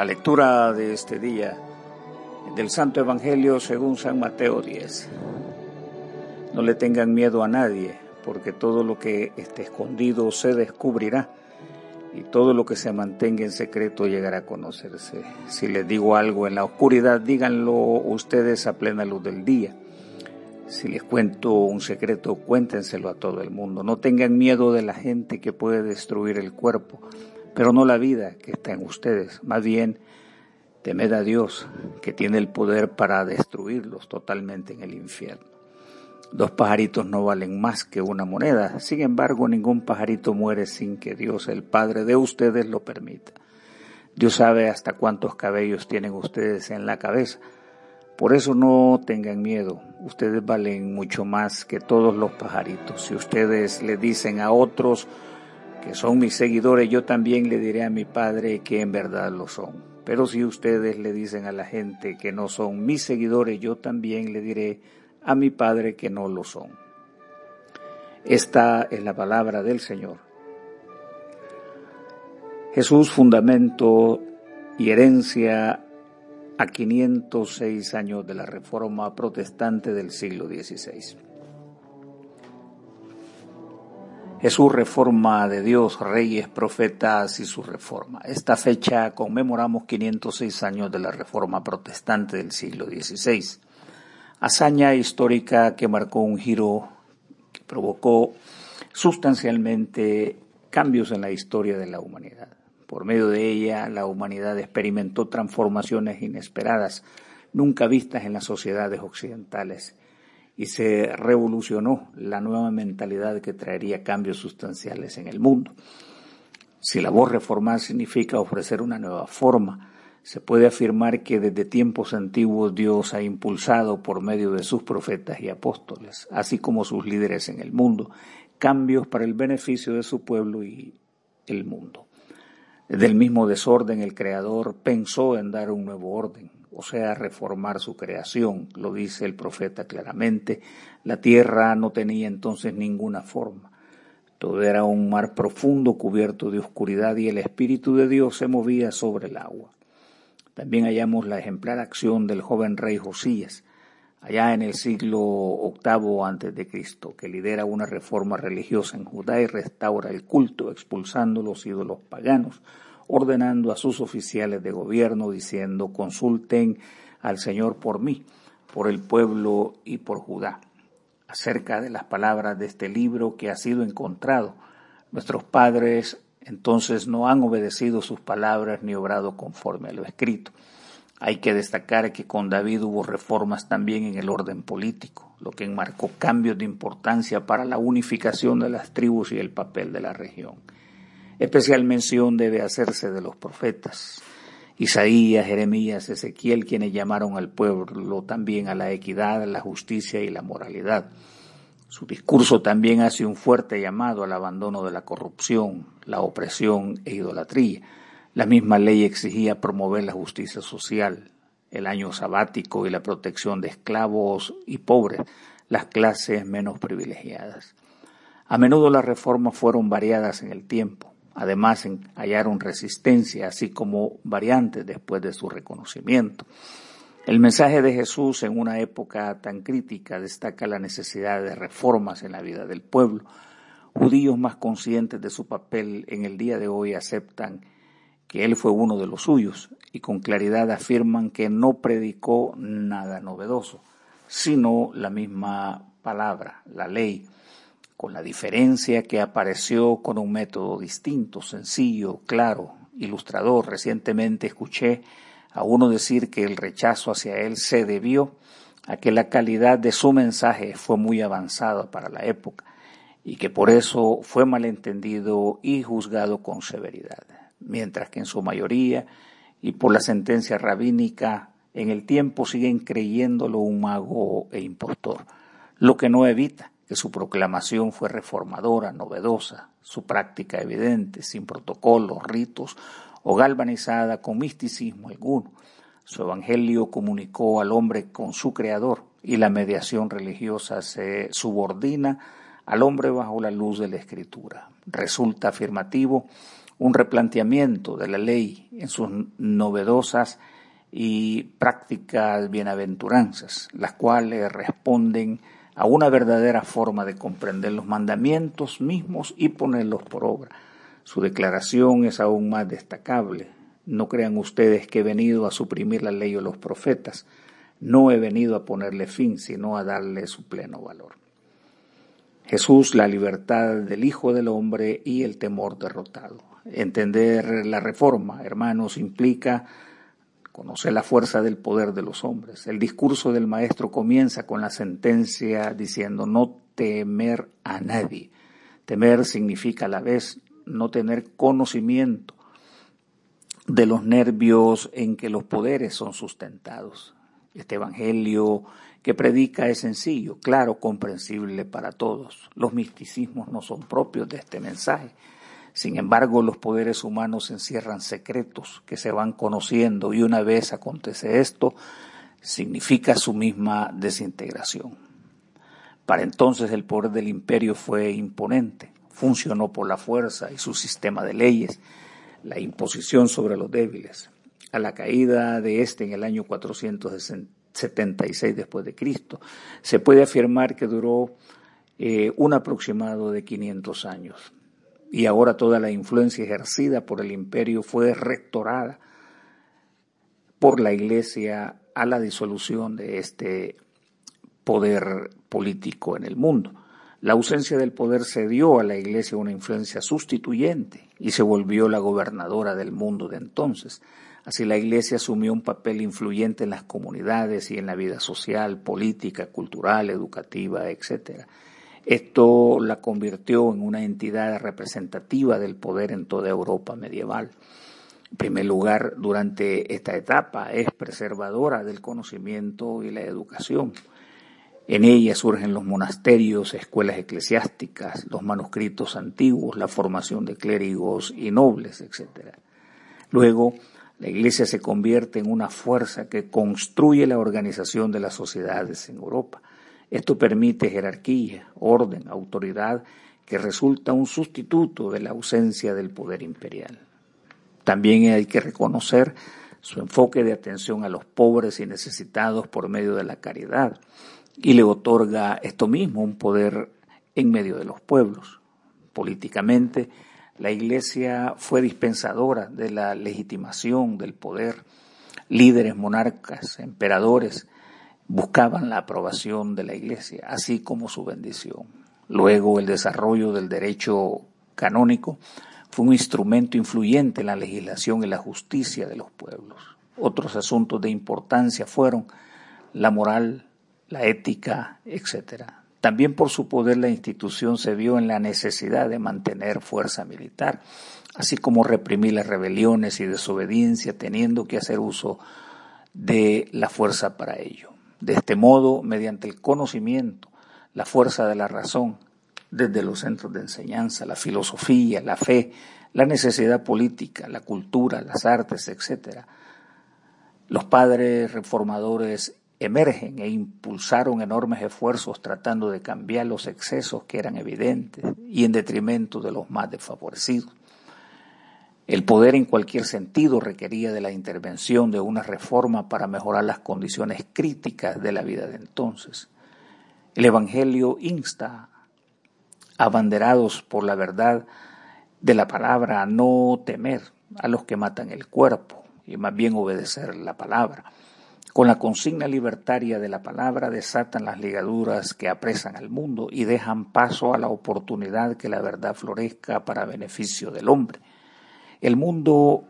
La lectura de este día del Santo Evangelio según San Mateo 10. No le tengan miedo a nadie, porque todo lo que esté escondido se descubrirá y todo lo que se mantenga en secreto llegará a conocerse. Si les digo algo en la oscuridad, díganlo ustedes a plena luz del día. Si les cuento un secreto, cuéntenselo a todo el mundo. No tengan miedo de la gente que puede destruir el cuerpo pero no la vida que está en ustedes. Más bien, temed a Dios, que tiene el poder para destruirlos totalmente en el infierno. Dos pajaritos no valen más que una moneda. Sin embargo, ningún pajarito muere sin que Dios, el Padre de ustedes, lo permita. Dios sabe hasta cuántos cabellos tienen ustedes en la cabeza. Por eso no tengan miedo. Ustedes valen mucho más que todos los pajaritos. Si ustedes le dicen a otros, que son mis seguidores, yo también le diré a mi Padre que en verdad lo son. Pero si ustedes le dicen a la gente que no son mis seguidores, yo también le diré a mi Padre que no lo son. Esta es la palabra del Señor. Jesús, fundamento y herencia a 506 años de la Reforma Protestante del siglo XVI. Es su reforma de Dios, reyes, profetas y su reforma. Esta fecha conmemoramos 506 años de la reforma protestante del siglo XVI. Hazaña histórica que marcó un giro que provocó sustancialmente cambios en la historia de la humanidad. Por medio de ella, la humanidad experimentó transformaciones inesperadas, nunca vistas en las sociedades occidentales y se revolucionó la nueva mentalidad que traería cambios sustanciales en el mundo. Si la voz reformar significa ofrecer una nueva forma, se puede afirmar que desde tiempos antiguos Dios ha impulsado por medio de sus profetas y apóstoles, así como sus líderes en el mundo, cambios para el beneficio de su pueblo y el mundo. Del mismo desorden el Creador pensó en dar un nuevo orden, o sea, reformar su creación. Lo dice el profeta claramente. La tierra no tenía entonces ninguna forma. Todo era un mar profundo cubierto de oscuridad y el Espíritu de Dios se movía sobre el agua. También hallamos la ejemplar acción del joven rey Josías, allá en el siglo VIII antes de Cristo, que lidera una reforma religiosa en Judá y restaura el culto, expulsando los ídolos paganos, ordenando a sus oficiales de gobierno diciendo consulten al Señor por mí, por el pueblo y por Judá. Acerca de las palabras de este libro que ha sido encontrado, nuestros padres entonces no han obedecido sus palabras ni obrado conforme a lo escrito. Hay que destacar que con David hubo reformas también en el orden político, lo que enmarcó cambios de importancia para la unificación de las tribus y el papel de la región. Especial mención debe hacerse de los profetas. Isaías, Jeremías, Ezequiel, quienes llamaron al pueblo también a la equidad, la justicia y la moralidad. Su discurso también hace un fuerte llamado al abandono de la corrupción, la opresión e idolatría. La misma ley exigía promover la justicia social, el año sabático y la protección de esclavos y pobres, las clases menos privilegiadas. A menudo las reformas fueron variadas en el tiempo. Además, hallaron resistencia, así como variantes después de su reconocimiento. El mensaje de Jesús en una época tan crítica destaca la necesidad de reformas en la vida del pueblo. Judíos más conscientes de su papel en el día de hoy aceptan que Él fue uno de los suyos y con claridad afirman que no predicó nada novedoso, sino la misma palabra, la ley, con la diferencia que apareció con un método distinto, sencillo, claro, ilustrador. Recientemente escuché a uno decir que el rechazo hacia él se debió a que la calidad de su mensaje fue muy avanzada para la época y que por eso fue malentendido y juzgado con severidad, mientras que en su mayoría y por la sentencia rabínica en el tiempo siguen creyéndolo un mago e impostor, lo que no evita que su proclamación fue reformadora, novedosa, su práctica evidente, sin protocolos, ritos o galvanizada con misticismo alguno. Su evangelio comunicó al hombre con su creador y la mediación religiosa se subordina al hombre bajo la luz de la escritura. Resulta afirmativo un replanteamiento de la ley en sus novedosas y prácticas bienaventuranzas, las cuales responden a una verdadera forma de comprender los mandamientos mismos y ponerlos por obra. Su declaración es aún más destacable. No crean ustedes que he venido a suprimir la ley o los profetas. No he venido a ponerle fin, sino a darle su pleno valor. Jesús, la libertad del Hijo del Hombre y el temor derrotado. Entender la reforma, hermanos, implica conocer la fuerza del poder de los hombres. El discurso del maestro comienza con la sentencia diciendo no temer a nadie. Temer significa a la vez no tener conocimiento de los nervios en que los poderes son sustentados. Este Evangelio que predica es sencillo, claro, comprensible para todos. Los misticismos no son propios de este mensaje. Sin embargo, los poderes humanos encierran secretos que se van conociendo y una vez acontece esto, significa su misma desintegración. Para entonces el poder del imperio fue imponente, funcionó por la fuerza y su sistema de leyes, la imposición sobre los débiles. A la caída de este en el año 476 después de Cristo, se puede afirmar que duró eh, un aproximado de 500 años y ahora toda la influencia ejercida por el imperio fue rectorada por la Iglesia a la disolución de este poder político en el mundo. La ausencia del poder cedió a la Iglesia una influencia sustituyente y se volvió la gobernadora del mundo de entonces. Así la Iglesia asumió un papel influyente en las comunidades y en la vida social, política, cultural, educativa, etc. Esto la convirtió en una entidad representativa del poder en toda Europa medieval. En primer lugar, durante esta etapa es preservadora del conocimiento y la educación. En ella surgen los monasterios, escuelas eclesiásticas, los manuscritos antiguos, la formación de clérigos y nobles, etc. Luego, la Iglesia se convierte en una fuerza que construye la organización de las sociedades en Europa. Esto permite jerarquía, orden, autoridad, que resulta un sustituto de la ausencia del poder imperial. También hay que reconocer su enfoque de atención a los pobres y necesitados por medio de la caridad y le otorga esto mismo un poder en medio de los pueblos. Políticamente, la Iglesia fue dispensadora de la legitimación del poder. Líderes, monarcas, emperadores buscaban la aprobación de la Iglesia, así como su bendición. Luego el desarrollo del derecho canónico fue un instrumento influyente en la legislación y la justicia de los pueblos. Otros asuntos de importancia fueron la moral, la ética, etc. También por su poder la institución se vio en la necesidad de mantener fuerza militar, así como reprimir las rebeliones y desobediencia, teniendo que hacer uso de la fuerza para ello. De este modo, mediante el conocimiento, la fuerza de la razón, desde los centros de enseñanza, la filosofía, la fe, la necesidad política, la cultura, las artes, etc. Los padres reformadores emergen e impulsaron enormes esfuerzos tratando de cambiar los excesos que eran evidentes y en detrimento de los más desfavorecidos. El poder en cualquier sentido requería de la intervención de una reforma para mejorar las condiciones críticas de la vida de entonces. El Evangelio insta, abanderados por la verdad de la palabra, a no temer a los que matan el cuerpo y más bien obedecer la palabra. Con la consigna libertaria de la palabra desatan las ligaduras que apresan al mundo y dejan paso a la oportunidad que la verdad florezca para beneficio del hombre. El mundo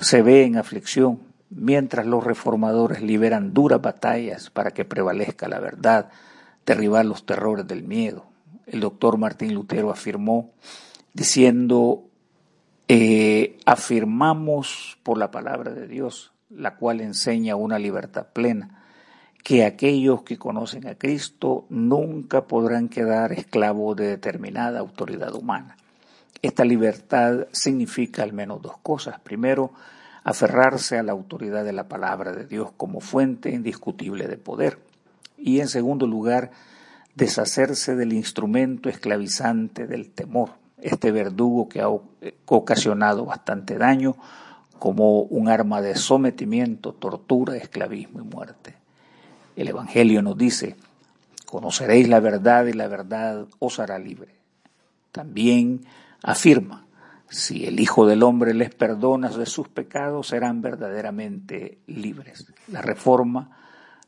se ve en aflicción mientras los reformadores liberan duras batallas para que prevalezca la verdad, derribar los terrores del miedo. El doctor Martín Lutero afirmó diciendo, eh, afirmamos por la palabra de Dios, la cual enseña una libertad plena, que aquellos que conocen a Cristo nunca podrán quedar esclavos de determinada autoridad humana. Esta libertad significa al menos dos cosas. Primero, aferrarse a la autoridad de la palabra de Dios como fuente indiscutible de poder. Y en segundo lugar, deshacerse del instrumento esclavizante del temor, este verdugo que ha ocasionado bastante daño como un arma de sometimiento, tortura, esclavismo y muerte. El Evangelio nos dice, conoceréis la verdad y la verdad os hará libre. También afirma, si el Hijo del Hombre les perdona de sus pecados, serán verdaderamente libres. La reforma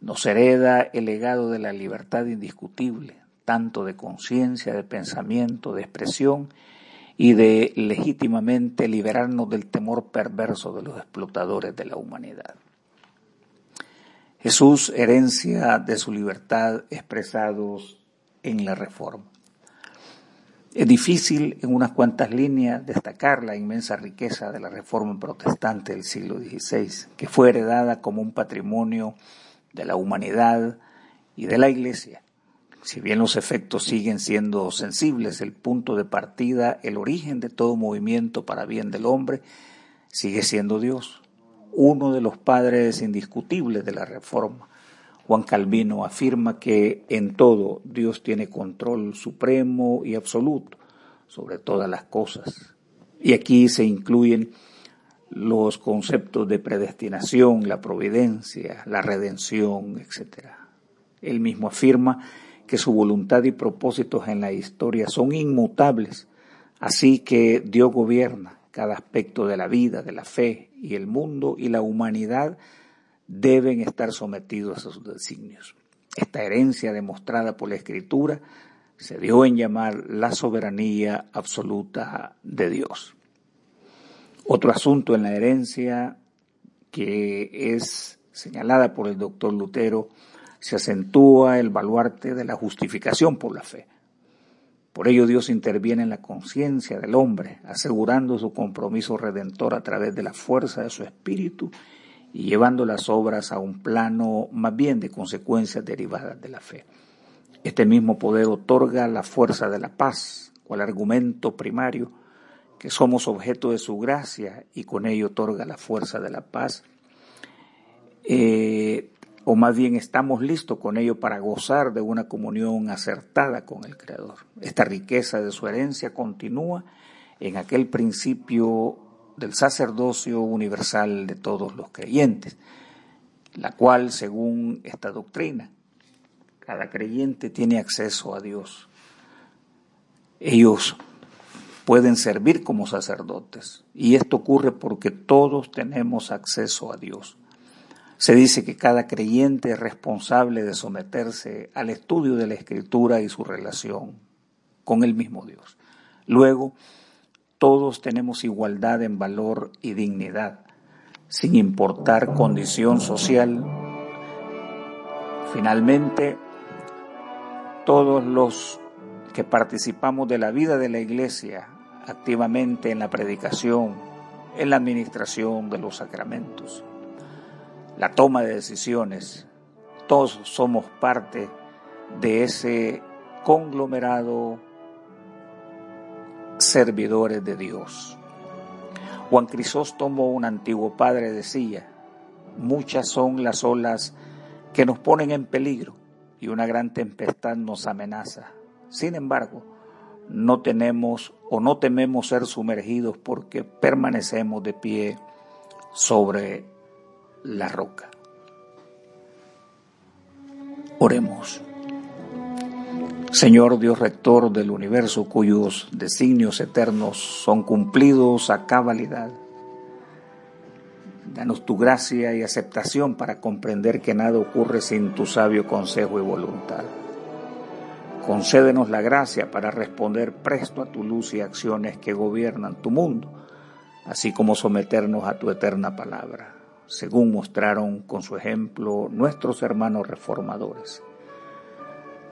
nos hereda el legado de la libertad indiscutible, tanto de conciencia, de pensamiento, de expresión y de legítimamente liberarnos del temor perverso de los explotadores de la humanidad. Jesús, herencia de su libertad expresados en la reforma. Es difícil en unas cuantas líneas destacar la inmensa riqueza de la reforma protestante del siglo XVI, que fue heredada como un patrimonio de la humanidad y de la Iglesia. Si bien los efectos siguen siendo sensibles, el punto de partida, el origen de todo movimiento para bien del hombre, sigue siendo Dios, uno de los padres indiscutibles de la reforma Juan Calvino afirma que en todo Dios tiene control supremo y absoluto sobre todas las cosas. Y aquí se incluyen los conceptos de predestinación, la providencia, la redención, etc. Él mismo afirma que su voluntad y propósitos en la historia son inmutables, así que Dios gobierna cada aspecto de la vida, de la fe y el mundo y la humanidad deben estar sometidos a sus designios. Esta herencia demostrada por la Escritura se dio en llamar la soberanía absoluta de Dios. Otro asunto en la herencia que es señalada por el doctor Lutero, se acentúa el baluarte de la justificación por la fe. Por ello Dios interviene en la conciencia del hombre, asegurando su compromiso redentor a través de la fuerza de su espíritu y llevando las obras a un plano más bien de consecuencias derivadas de la fe. Este mismo poder otorga la fuerza de la paz, cual argumento primario, que somos objeto de su gracia y con ello otorga la fuerza de la paz. Eh, o más bien estamos listos con ello para gozar de una comunión acertada con el Creador. Esta riqueza de su herencia continúa en aquel principio del sacerdocio universal de todos los creyentes, la cual, según esta doctrina, cada creyente tiene acceso a Dios. Ellos pueden servir como sacerdotes y esto ocurre porque todos tenemos acceso a Dios. Se dice que cada creyente es responsable de someterse al estudio de la Escritura y su relación con el mismo Dios. Luego, todos tenemos igualdad en valor y dignidad, sin importar condición social. Finalmente, todos los que participamos de la vida de la Iglesia activamente en la predicación, en la administración de los sacramentos, la toma de decisiones, todos somos parte de ese conglomerado servidores de Dios. Juan Crisóstomo, un antiguo padre, decía, muchas son las olas que nos ponen en peligro y una gran tempestad nos amenaza. Sin embargo, no tenemos o no tememos ser sumergidos porque permanecemos de pie sobre la roca. Oremos. Señor Dios rector del universo cuyos designios eternos son cumplidos a cabalidad. Danos tu gracia y aceptación para comprender que nada ocurre sin tu sabio consejo y voluntad. Concédenos la gracia para responder presto a tu luz y acciones que gobiernan tu mundo, así como someternos a tu eterna palabra, según mostraron con su ejemplo nuestros hermanos reformadores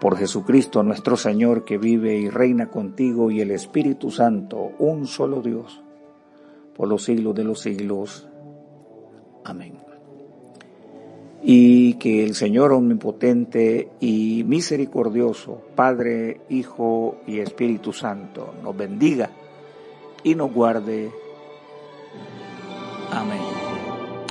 por Jesucristo nuestro Señor, que vive y reina contigo y el Espíritu Santo, un solo Dios, por los siglos de los siglos. Amén. Y que el Señor omnipotente y misericordioso, Padre, Hijo y Espíritu Santo, nos bendiga y nos guarde. Amén.